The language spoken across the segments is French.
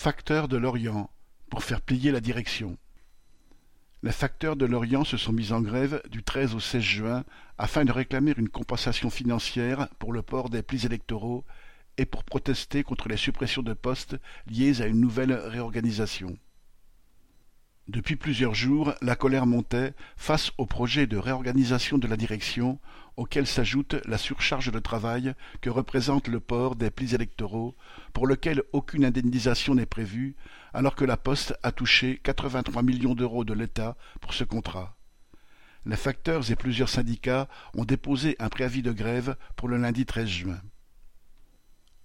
Facteurs de l'Orient, pour faire plier la direction. Les facteurs de l'Orient se sont mis en grève du 13 au 16 juin afin de réclamer une compensation financière pour le port des plis électoraux et pour protester contre les suppressions de postes liées à une nouvelle réorganisation. Depuis plusieurs jours, la colère montait face au projet de réorganisation de la direction, auquel s'ajoute la surcharge de travail que représente le port des plis électoraux, pour lequel aucune indemnisation n'est prévue, alors que la Poste a touché 83 millions d'euros de l'État pour ce contrat. Les facteurs et plusieurs syndicats ont déposé un préavis de grève pour le lundi 13 juin.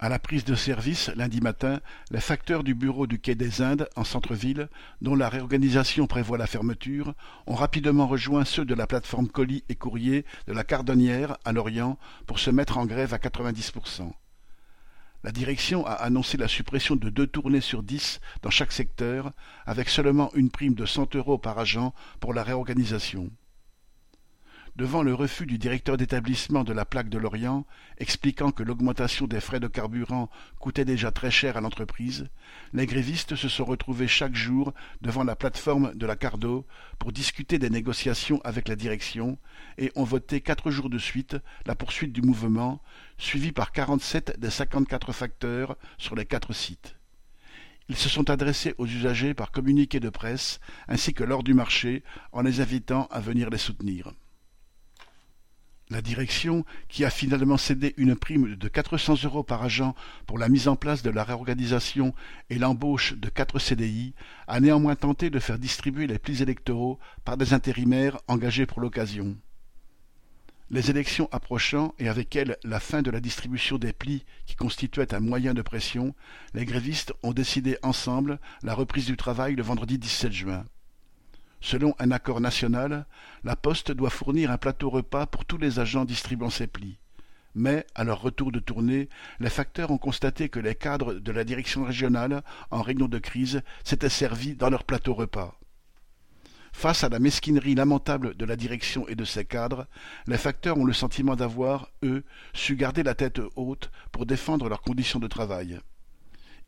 À la prise de service, lundi matin, les facteurs du bureau du quai des Indes, en centre-ville, dont la réorganisation prévoit la fermeture, ont rapidement rejoint ceux de la plateforme colis et courrier de la Cardonnière, à Lorient, pour se mettre en grève à 90%. La direction a annoncé la suppression de deux tournées sur dix dans chaque secteur, avec seulement une prime de 100 euros par agent pour la réorganisation devant le refus du directeur d'établissement de la plaque de Lorient, expliquant que l'augmentation des frais de carburant coûtait déjà très cher à l'entreprise, les grévistes se sont retrouvés chaque jour devant la plateforme de la Cardo pour discuter des négociations avec la direction et ont voté quatre jours de suite la poursuite du mouvement, suivi par quarante-sept des cinquante-quatre facteurs sur les quatre sites. Ils se sont adressés aux usagers par communiqué de presse ainsi que lors du marché en les invitant à venir les soutenir. La direction, qui a finalement cédé une prime de 400 euros par agent pour la mise en place de la réorganisation et l'embauche de quatre CDI, a néanmoins tenté de faire distribuer les plis électoraux par des intérimaires engagés pour l'occasion. Les élections approchant et avec elles la fin de la distribution des plis qui constituait un moyen de pression, les grévistes ont décidé ensemble la reprise du travail le vendredi 17 juin. Selon un accord national, la Poste doit fournir un plateau repas pour tous les agents distribuant ses plis. Mais, à leur retour de tournée, les facteurs ont constaté que les cadres de la direction régionale, en réunion de crise, s'étaient servis dans leur plateau repas. Face à la mesquinerie lamentable de la direction et de ses cadres, les facteurs ont le sentiment d'avoir, eux, su garder la tête haute pour défendre leurs conditions de travail.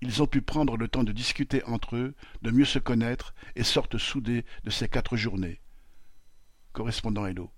Ils ont pu prendre le temps de discuter entre eux, de mieux se connaître, et sortent soudés de ces quatre journées. Correspondant Hello.